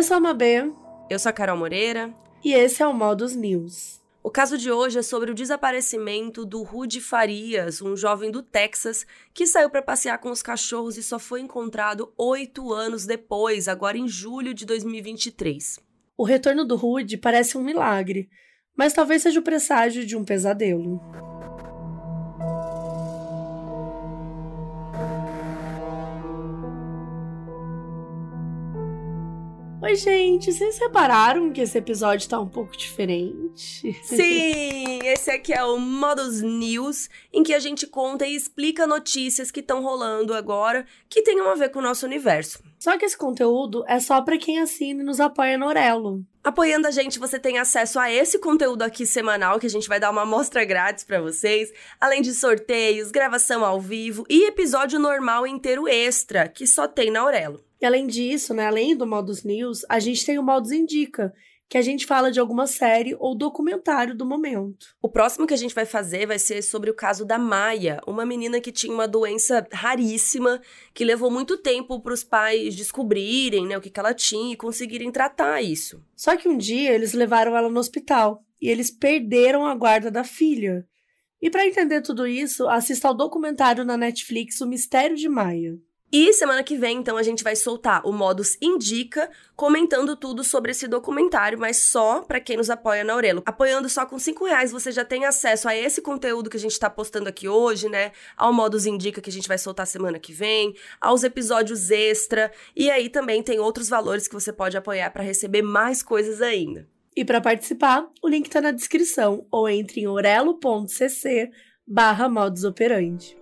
Eu sou a Mabê. Eu sou a Carol Moreira. E esse é o Modus News. O caso de hoje é sobre o desaparecimento do Rudy Farias, um jovem do Texas que saiu para passear com os cachorros e só foi encontrado oito anos depois, agora em julho de 2023. O retorno do Rudy parece um milagre, mas talvez seja o presságio de um pesadelo. Oi, gente, vocês repararam que esse episódio tá um pouco diferente? Sim, esse aqui é o Modus News, em que a gente conta e explica notícias que estão rolando agora que tenham a ver com o nosso universo. Só que esse conteúdo é só para quem assina e nos apoia no Orelo. Apoiando a gente, você tem acesso a esse conteúdo aqui semanal que a gente vai dar uma amostra grátis para vocês, além de sorteios, gravação ao vivo e episódio normal inteiro extra, que só tem na Aurelo. E além disso, né, além do Modus News, a gente tem o Modus Indica, que a gente fala de alguma série ou documentário do momento. O próximo que a gente vai fazer vai ser sobre o caso da Maia, uma menina que tinha uma doença raríssima, que levou muito tempo para os pais descobrirem né, o que, que ela tinha e conseguirem tratar isso. Só que um dia eles levaram ela no hospital e eles perderam a guarda da filha. E para entender tudo isso, assista ao documentário na Netflix O Mistério de Maia. E semana que vem, então, a gente vai soltar o Modus Indica, comentando tudo sobre esse documentário, mas só para quem nos apoia na Aurelo. Apoiando só com 5 reais, você já tem acesso a esse conteúdo que a gente tá postando aqui hoje, né? Ao Modus Indica que a gente vai soltar semana que vem, aos episódios extra, e aí também tem outros valores que você pode apoiar para receber mais coisas ainda. E para participar, o link tá na descrição, ou entre em orelo.cc barra modus operandi.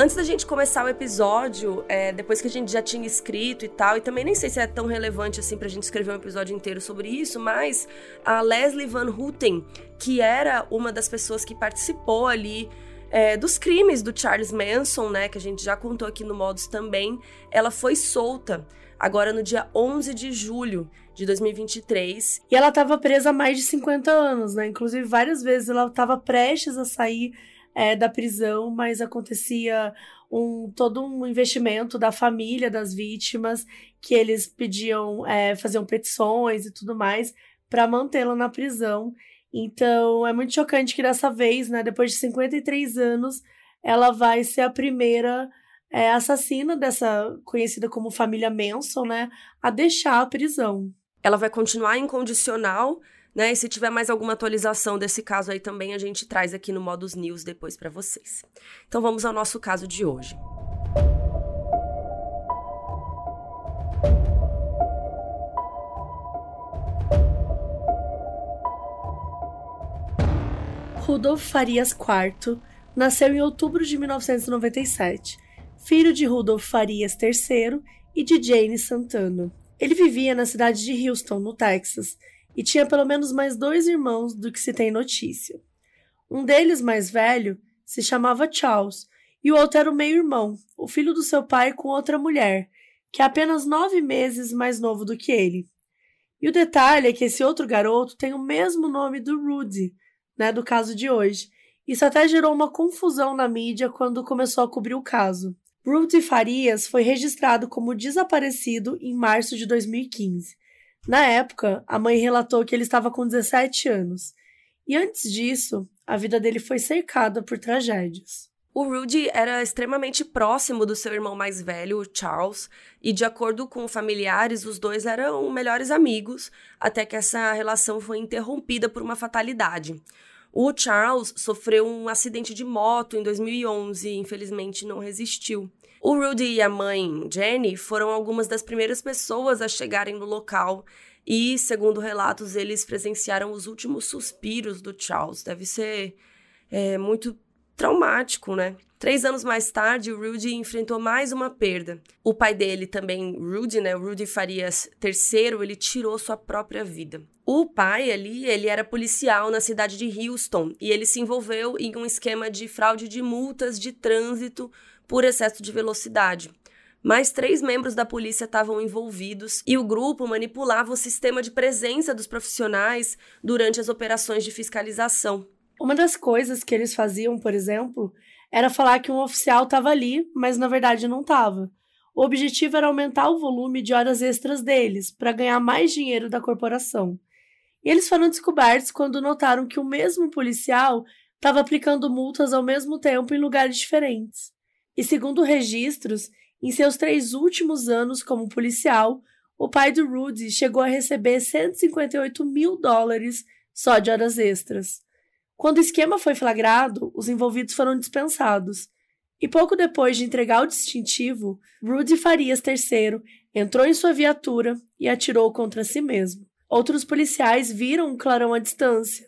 Antes da gente começar o episódio, é, depois que a gente já tinha escrito e tal, e também nem sei se é tão relevante assim pra gente escrever um episódio inteiro sobre isso, mas a Leslie Van Houten, que era uma das pessoas que participou ali é, dos crimes do Charles Manson, né, que a gente já contou aqui no Modus também, ela foi solta agora no dia 11 de julho de 2023. E ela estava presa há mais de 50 anos, né? Inclusive, várias vezes ela estava prestes a sair é, da prisão, mas acontecia um todo um investimento da família das vítimas que eles pediam, é, faziam petições e tudo mais para mantê-la na prisão. Então é muito chocante que dessa vez, né, depois de 53 anos, ela vai ser a primeira é, assassina dessa conhecida como família Manson, né, a deixar a prisão. Ela vai continuar incondicional né? E se tiver mais alguma atualização desse caso aí também, a gente traz aqui no Modus News depois para vocês. Então vamos ao nosso caso de hoje. Rudolf Farias IV nasceu em outubro de 1997, filho de Rudolf Farias III e de Jane Santana. Ele vivia na cidade de Houston, no Texas, e tinha pelo menos mais dois irmãos do que se tem notícia. Um deles, mais velho, se chamava Charles, e o outro era o meio-irmão, o filho do seu pai com outra mulher, que é apenas nove meses mais novo do que ele. E o detalhe é que esse outro garoto tem o mesmo nome do Rudy, né, do caso de hoje. Isso até gerou uma confusão na mídia quando começou a cobrir o caso. Rudy Farias foi registrado como desaparecido em março de 2015. Na época, a mãe relatou que ele estava com 17 anos. E antes disso, a vida dele foi cercada por tragédias. O Rudy era extremamente próximo do seu irmão mais velho, Charles, e de acordo com familiares, os dois eram melhores amigos, até que essa relação foi interrompida por uma fatalidade. O Charles sofreu um acidente de moto em 2011 e infelizmente não resistiu. O Rudy e a mãe Jenny foram algumas das primeiras pessoas a chegarem no local e, segundo relatos, eles presenciaram os últimos suspiros do Charles. Deve ser é, muito traumático, né? Três anos mais tarde, o Rudy enfrentou mais uma perda. O pai dele também, Rudy, né? O Rudy Farias III, ele tirou sua própria vida. O pai ali, ele era policial na cidade de Houston e ele se envolveu em um esquema de fraude de multas de trânsito por excesso de velocidade. Mais três membros da polícia estavam envolvidos e o grupo manipulava o sistema de presença dos profissionais durante as operações de fiscalização. Uma das coisas que eles faziam, por exemplo, era falar que um oficial estava ali, mas na verdade não estava. O objetivo era aumentar o volume de horas extras deles, para ganhar mais dinheiro da corporação. E eles foram descobertos quando notaram que o mesmo policial estava aplicando multas ao mesmo tempo em lugares diferentes. E segundo registros, em seus três últimos anos como policial, o pai do Rudy chegou a receber 158 mil dólares só de horas extras. Quando o esquema foi flagrado, os envolvidos foram dispensados. E pouco depois de entregar o distintivo, Rudy Farias III entrou em sua viatura e atirou contra si mesmo. Outros policiais viram um clarão à distância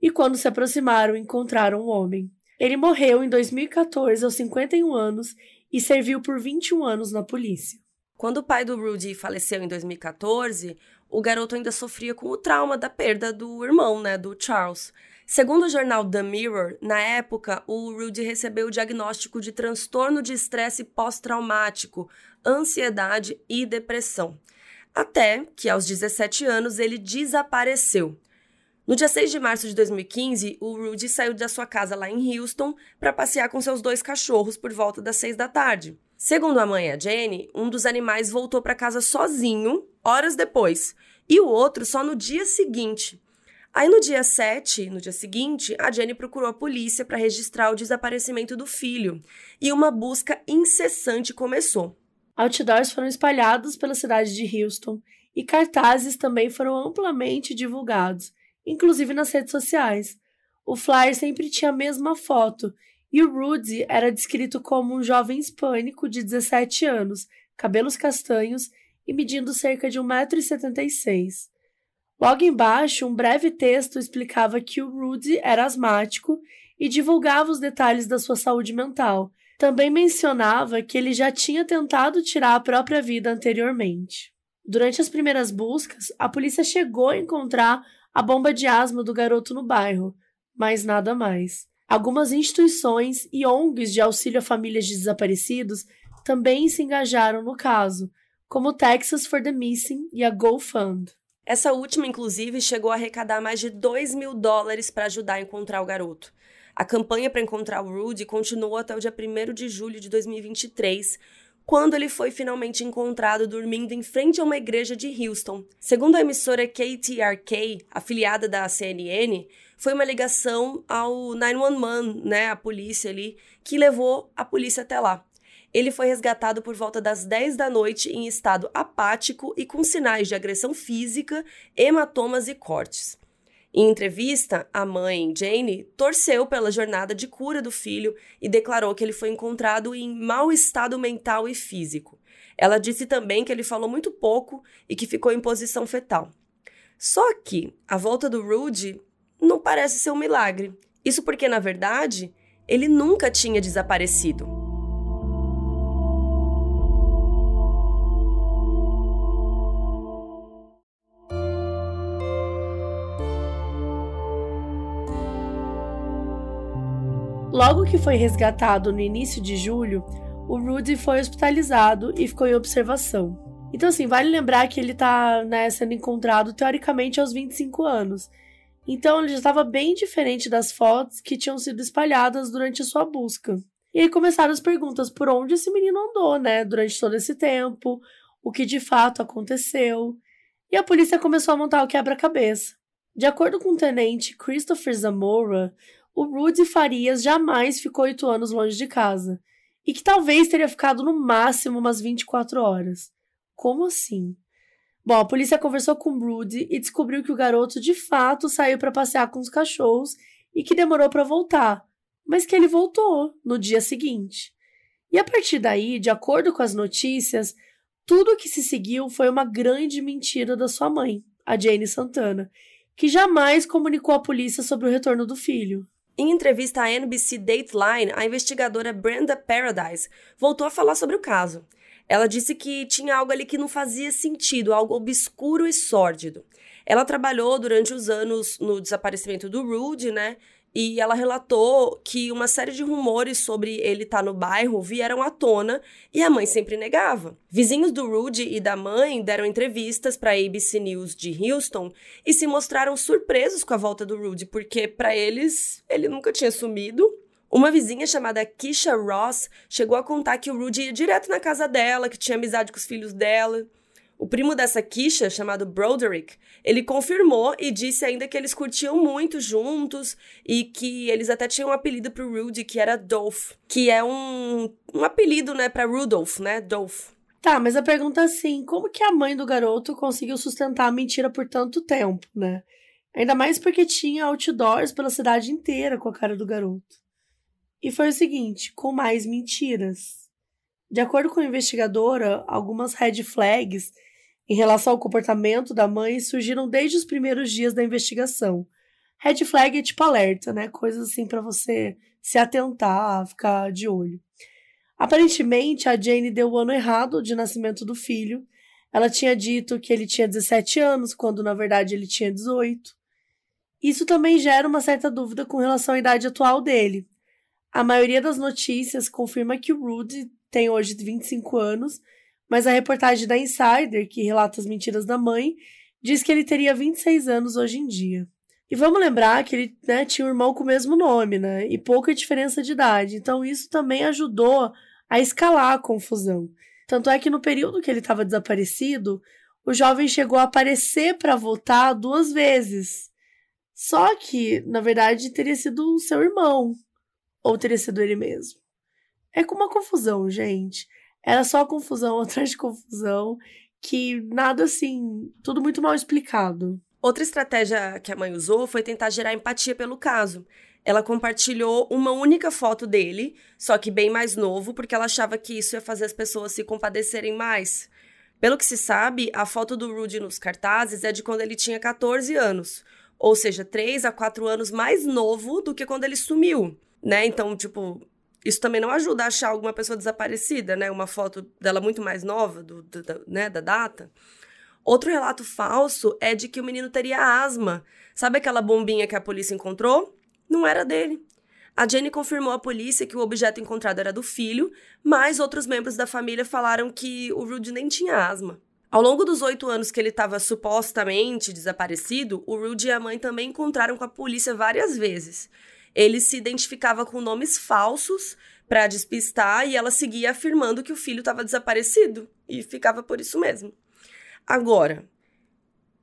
e, quando se aproximaram, encontraram o um homem. Ele morreu em 2014 aos 51 anos e serviu por 21 anos na polícia. Quando o pai do Rudy faleceu em 2014, o garoto ainda sofria com o trauma da perda do irmão, né, do Charles. Segundo o jornal The Mirror, na época, o Rudy recebeu o diagnóstico de transtorno de estresse pós-traumático, ansiedade e depressão. Até que, aos 17 anos, ele desapareceu. No dia 6 de março de 2015, o Rudy saiu da sua casa lá em Houston para passear com seus dois cachorros por volta das 6 da tarde. Segundo a mãe, a Jenny, um dos animais voltou para casa sozinho, horas depois, e o outro só no dia seguinte. Aí no dia 7, no dia seguinte, a Jenny procurou a polícia para registrar o desaparecimento do filho, e uma busca incessante começou. Outdoors foram espalhados pela cidade de Houston e cartazes também foram amplamente divulgados inclusive nas redes sociais. O flyer sempre tinha a mesma foto e o Rudy era descrito como um jovem hispânico de 17 anos, cabelos castanhos e medindo cerca de 1,76m. Logo embaixo, um breve texto explicava que o Rudy era asmático e divulgava os detalhes da sua saúde mental. Também mencionava que ele já tinha tentado tirar a própria vida anteriormente. Durante as primeiras buscas, a polícia chegou a encontrar a bomba de asma do garoto no bairro, mas nada mais. Algumas instituições e ONGs de auxílio a famílias de desaparecidos também se engajaram no caso, como o Texas for the Missing e a GoFund. Essa última, inclusive, chegou a arrecadar mais de 2 mil dólares para ajudar a encontrar o garoto. A campanha para encontrar o Rudy continuou até o dia 1 de julho de 2023, quando ele foi finalmente encontrado dormindo em frente a uma igreja de Houston. Segundo a emissora KTRK, afiliada da CNN, foi uma ligação ao 911, né, a polícia ali, que levou a polícia até lá. Ele foi resgatado por volta das 10 da noite em estado apático e com sinais de agressão física, hematomas e cortes. Em entrevista, a mãe, Jane, torceu pela jornada de cura do filho e declarou que ele foi encontrado em mau estado mental e físico. Ela disse também que ele falou muito pouco e que ficou em posição fetal. Só que a volta do Rudy não parece ser um milagre. Isso porque, na verdade, ele nunca tinha desaparecido. Logo que foi resgatado no início de julho, o Rudy foi hospitalizado e ficou em observação. Então, assim, vale lembrar que ele está né, sendo encontrado teoricamente aos 25 anos. Então, ele já estava bem diferente das fotos que tinham sido espalhadas durante a sua busca. E aí começaram as perguntas por onde esse menino andou, né, durante todo esse tempo, o que de fato aconteceu. E a polícia começou a montar o quebra-cabeça. De acordo com o tenente Christopher Zamora, o Rudy Farias jamais ficou oito anos longe de casa e que talvez teria ficado no máximo umas 24 horas. Como assim? Bom, a polícia conversou com Rudy e descobriu que o garoto de fato saiu para passear com os cachorros e que demorou para voltar, mas que ele voltou no dia seguinte. E a partir daí, de acordo com as notícias, tudo que se seguiu foi uma grande mentira da sua mãe, a Jane Santana, que jamais comunicou à polícia sobre o retorno do filho. Em entrevista à NBC Dateline, a investigadora Brenda Paradise voltou a falar sobre o caso. Ela disse que tinha algo ali que não fazia sentido, algo obscuro e sórdido. Ela trabalhou durante os anos no desaparecimento do Rude, né? E ela relatou que uma série de rumores sobre ele estar tá no bairro vieram à tona e a mãe sempre negava. Vizinhos do Rudy e da mãe deram entrevistas para a ABC News de Houston e se mostraram surpresos com a volta do Rudy, porque para eles ele nunca tinha sumido. Uma vizinha chamada Kisha Ross chegou a contar que o Rudy ia direto na casa dela, que tinha amizade com os filhos dela. O primo dessa Kisha, chamado Broderick, ele confirmou e disse ainda que eles curtiam muito juntos e que eles até tinham um apelido pro Rudy, que era Dolph, que é um, um apelido, né, pra Rudolph, né, Dolph. Tá, mas a pergunta é assim, como que a mãe do garoto conseguiu sustentar a mentira por tanto tempo, né? Ainda mais porque tinha outdoors pela cidade inteira com a cara do garoto. E foi o seguinte, com mais mentiras. De acordo com a investigadora, algumas red flags em relação ao comportamento da mãe surgiram desde os primeiros dias da investigação. Red flag é tipo alerta, né? Coisas assim para você se atentar, ficar de olho. Aparentemente, a Jane deu o ano errado de nascimento do filho. Ela tinha dito que ele tinha 17 anos, quando na verdade ele tinha 18. Isso também gera uma certa dúvida com relação à idade atual dele. A maioria das notícias confirma que o Rudy tem hoje 25 anos mas a reportagem da Insider, que relata as mentiras da mãe, diz que ele teria 26 anos hoje em dia. E vamos lembrar que ele né, tinha um irmão com o mesmo nome, né? E pouca diferença de idade. Então isso também ajudou a escalar a confusão. Tanto é que no período que ele estava desaparecido, o jovem chegou a aparecer para votar duas vezes. Só que, na verdade, teria sido o seu irmão. Ou teria sido ele mesmo. É com uma confusão, gente. Era só confusão atrás de confusão, que nada assim, tudo muito mal explicado. Outra estratégia que a mãe usou foi tentar gerar empatia pelo caso. Ela compartilhou uma única foto dele, só que bem mais novo, porque ela achava que isso ia fazer as pessoas se compadecerem mais. Pelo que se sabe, a foto do Rudy nos cartazes é de quando ele tinha 14 anos, ou seja, 3 a 4 anos mais novo do que quando ele sumiu, né? Então, tipo, isso também não ajuda a achar alguma pessoa desaparecida, né? Uma foto dela muito mais nova, do, do da, né, da data. Outro relato falso é de que o menino teria asma. Sabe aquela bombinha que a polícia encontrou? Não era dele. A Jenny confirmou à polícia que o objeto encontrado era do filho, mas outros membros da família falaram que o Rudy nem tinha asma. Ao longo dos oito anos que ele estava supostamente desaparecido, o Rudy e a mãe também encontraram com a polícia várias vezes ele se identificava com nomes falsos para despistar e ela seguia afirmando que o filho estava desaparecido e ficava por isso mesmo. Agora,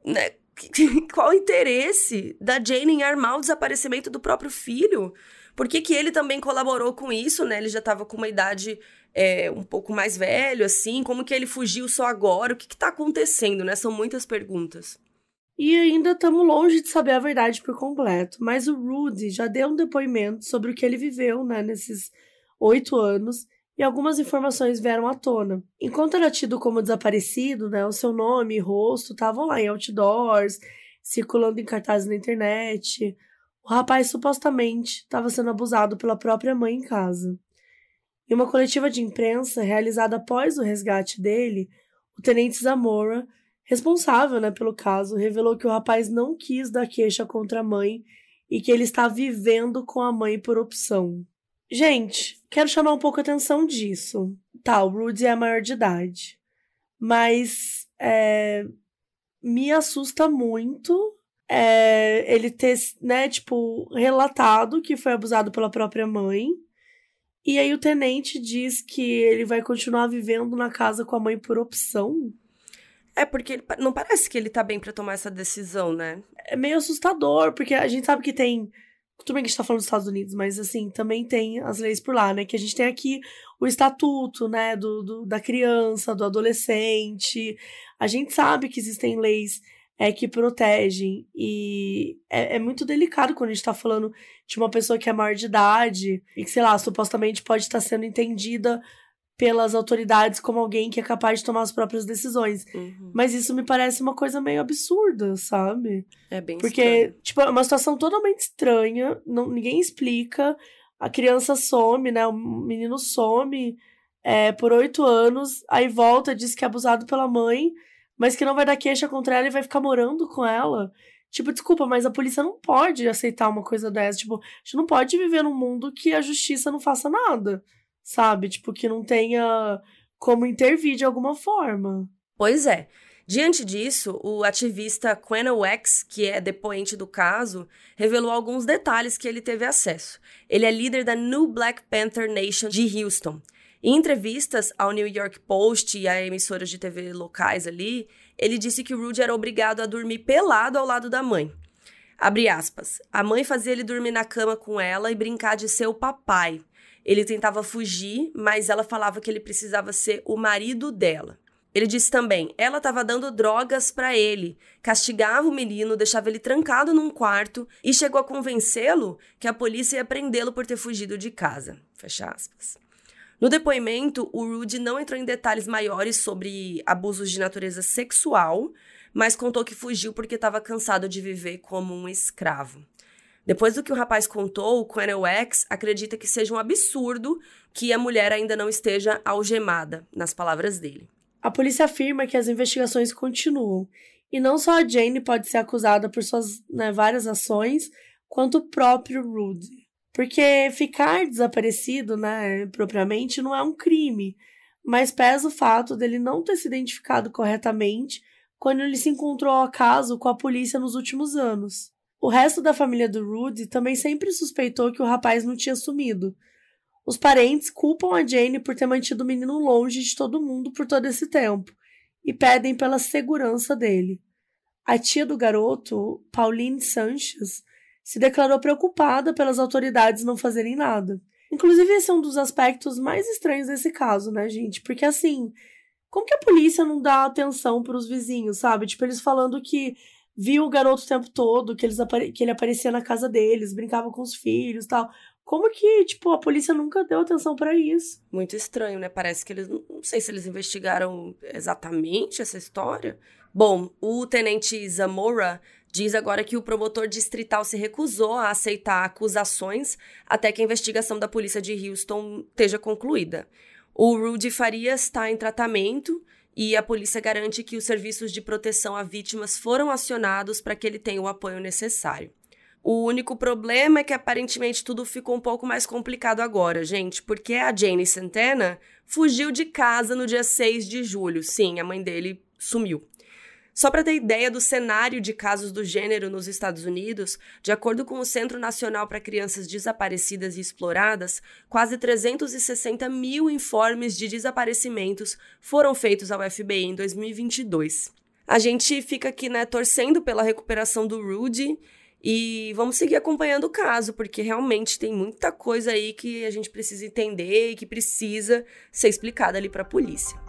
né, qual o interesse da Jane em armar o desaparecimento do próprio filho? Por que, que ele também colaborou com isso, né? Ele já estava com uma idade é, um pouco mais velho, assim. Como que ele fugiu só agora? O que está acontecendo, né? São muitas perguntas. E ainda estamos longe de saber a verdade por completo, mas o Rudy já deu um depoimento sobre o que ele viveu né, nesses oito anos e algumas informações vieram à tona. Enquanto era tido como desaparecido, né, o seu nome e rosto estavam lá em outdoors, circulando em cartazes na internet. O rapaz supostamente estava sendo abusado pela própria mãe em casa. Em uma coletiva de imprensa realizada após o resgate dele, o tenente Zamora responsável né, pelo caso, revelou que o rapaz não quis dar queixa contra a mãe e que ele está vivendo com a mãe por opção. Gente, quero chamar um pouco a atenção disso. Tá, o Rudy é maior de idade, mas é, me assusta muito é, ele ter, né, tipo, relatado que foi abusado pela própria mãe. E aí o tenente diz que ele vai continuar vivendo na casa com a mãe por opção. É porque não parece que ele tá bem para tomar essa decisão, né? É meio assustador, porque a gente sabe que tem. Tudo bem que a gente tá falando dos Estados Unidos, mas assim, também tem as leis por lá, né? Que a gente tem aqui o estatuto, né, do, do da criança, do adolescente. A gente sabe que existem leis é que protegem. E é, é, muito delicado quando a gente tá falando de uma pessoa que é maior de idade e que, sei lá, supostamente pode estar sendo entendida pelas autoridades como alguém que é capaz de tomar as próprias decisões. Uhum. Mas isso me parece uma coisa meio absurda, sabe? É bem Porque, estranho. tipo, é uma situação totalmente estranha, não, ninguém explica. A criança some, né? O menino some é, por oito anos, aí volta, diz que é abusado pela mãe mas que não vai dar queixa contra ela e vai ficar morando com ela. Tipo, desculpa, mas a polícia não pode aceitar uma coisa dessa. Tipo, a gente não pode viver num mundo que a justiça não faça nada, sabe? Tipo, que não tenha como intervir de alguma forma. Pois é. Diante disso, o ativista Quentin Wax, que é depoente do caso, revelou alguns detalhes que ele teve acesso. Ele é líder da New Black Panther Nation de Houston. Em entrevistas ao New York Post e a emissoras de TV locais ali, ele disse que o Rudy era obrigado a dormir pelado ao lado da mãe. Abre aspas. A mãe fazia ele dormir na cama com ela e brincar de ser o papai. Ele tentava fugir, mas ela falava que ele precisava ser o marido dela. Ele disse também: ela estava dando drogas para ele, castigava o menino, deixava ele trancado num quarto e chegou a convencê-lo que a polícia ia prendê-lo por ter fugido de casa. Fecha aspas. No depoimento, o Rudy não entrou em detalhes maiores sobre abusos de natureza sexual, mas contou que fugiu porque estava cansado de viver como um escravo. Depois do que o rapaz contou, o Quentin X acredita que seja um absurdo que a mulher ainda não esteja algemada, nas palavras dele. A polícia afirma que as investigações continuam, e não só a Jane pode ser acusada por suas né, várias ações, quanto o próprio Rudy. Porque ficar desaparecido, né, propriamente, não é um crime, mas pesa o fato dele não ter se identificado corretamente quando ele se encontrou ao acaso com a polícia nos últimos anos. O resto da família do Rudy também sempre suspeitou que o rapaz não tinha sumido. Os parentes culpam a Jane por ter mantido o menino longe de todo mundo por todo esse tempo e pedem pela segurança dele. A tia do garoto, Pauline Sanchez, se declarou preocupada pelas autoridades não fazerem nada. Inclusive, esse é um dos aspectos mais estranhos desse caso, né, gente? Porque assim, como que a polícia não dá atenção para os vizinhos, sabe? Tipo, eles falando que viu o garoto o tempo todo, que, eles que ele aparecia na casa deles, brincava com os filhos tal. Como que, tipo, a polícia nunca deu atenção para isso? Muito estranho, né? Parece que eles. Não sei se eles investigaram exatamente essa história. Bom, o tenente Zamora diz agora que o promotor distrital se recusou a aceitar acusações até que a investigação da polícia de Houston esteja concluída. O Rudy Farias está em tratamento e a polícia garante que os serviços de proteção a vítimas foram acionados para que ele tenha o apoio necessário. O único problema é que aparentemente tudo ficou um pouco mais complicado agora, gente, porque a Jane Santana fugiu de casa no dia 6 de julho. Sim, a mãe dele sumiu. Só para ter ideia do cenário de casos do gênero nos Estados Unidos, de acordo com o Centro Nacional para Crianças Desaparecidas e Exploradas, quase 360 mil informes de desaparecimentos foram feitos ao FBI em 2022. A gente fica aqui, né, torcendo pela recuperação do Rudy e vamos seguir acompanhando o caso, porque realmente tem muita coisa aí que a gente precisa entender e que precisa ser explicada ali para a polícia.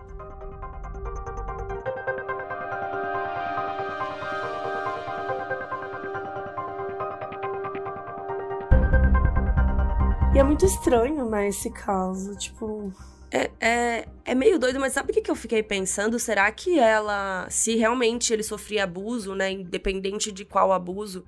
E é muito estranho, né, esse caso. Tipo. É, é, é meio doido, mas sabe o que, que eu fiquei pensando? Será que ela, se realmente ele sofria abuso, né, independente de qual abuso,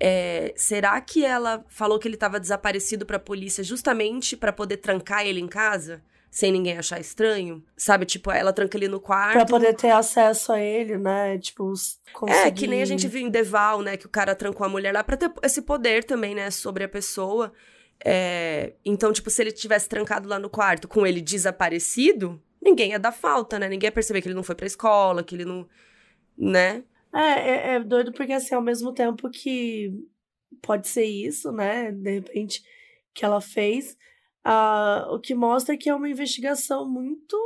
é, será que ela falou que ele estava desaparecido para a polícia justamente para poder trancar ele em casa? Sem ninguém achar estranho? Sabe, tipo, ela tranca ele no quarto. Pra poder ter acesso a ele, né? Tipo, conseguir... É, que nem a gente viu em Deval, né? Que o cara trancou a mulher lá pra ter esse poder também, né? Sobre a pessoa. É, então, tipo, se ele tivesse trancado lá no quarto com ele desaparecido, ninguém ia dar falta, né? Ninguém ia perceber que ele não foi pra escola, que ele não. né? É, é, é doido porque, assim, ao mesmo tempo que pode ser isso, né? De repente, que ela fez, uh, o que mostra que é uma investigação muito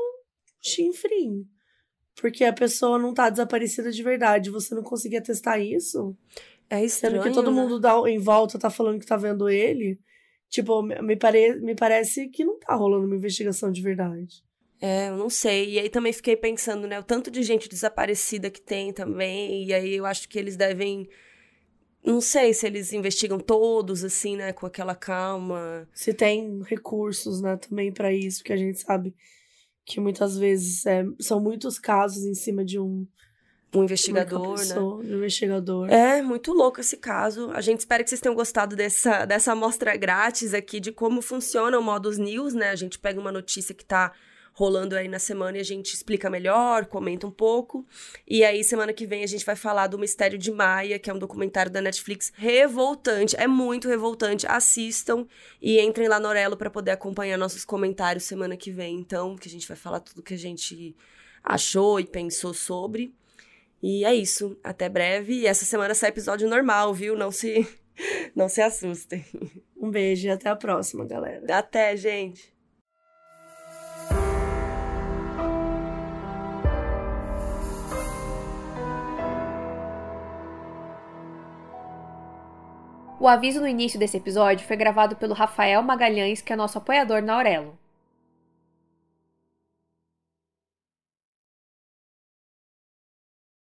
chinfrim. Porque a pessoa não tá desaparecida de verdade. Você não conseguia testar isso. É estranho, Sendo que todo né? mundo dá, em volta tá falando que tá vendo ele. Tipo, me, pare, me parece que não tá rolando uma investigação de verdade. É, eu não sei. E aí também fiquei pensando, né, o tanto de gente desaparecida que tem também, e aí eu acho que eles devem não sei se eles investigam todos assim, né, com aquela calma. Se tem recursos, né, também para isso, porque a gente sabe que muitas vezes é, são muitos casos em cima de um um investigador, pessoa, né? Um investigador. É, muito louco esse caso. A gente espera que vocês tenham gostado dessa, dessa amostra grátis aqui de como funciona o Modus News, né? A gente pega uma notícia que tá rolando aí na semana e a gente explica melhor, comenta um pouco. E aí, semana que vem, a gente vai falar do Mistério de Maia, que é um documentário da Netflix revoltante. É muito revoltante. Assistam e entrem lá no Orelo para poder acompanhar nossos comentários semana que vem. Então, que a gente vai falar tudo que a gente achou e pensou sobre. E é isso. Até breve. E essa semana sai episódio normal, viu? Não se, não se assustem. Um beijo e até a próxima, galera. Até, gente. O aviso no início desse episódio foi gravado pelo Rafael Magalhães, que é nosso apoiador na Aurelo.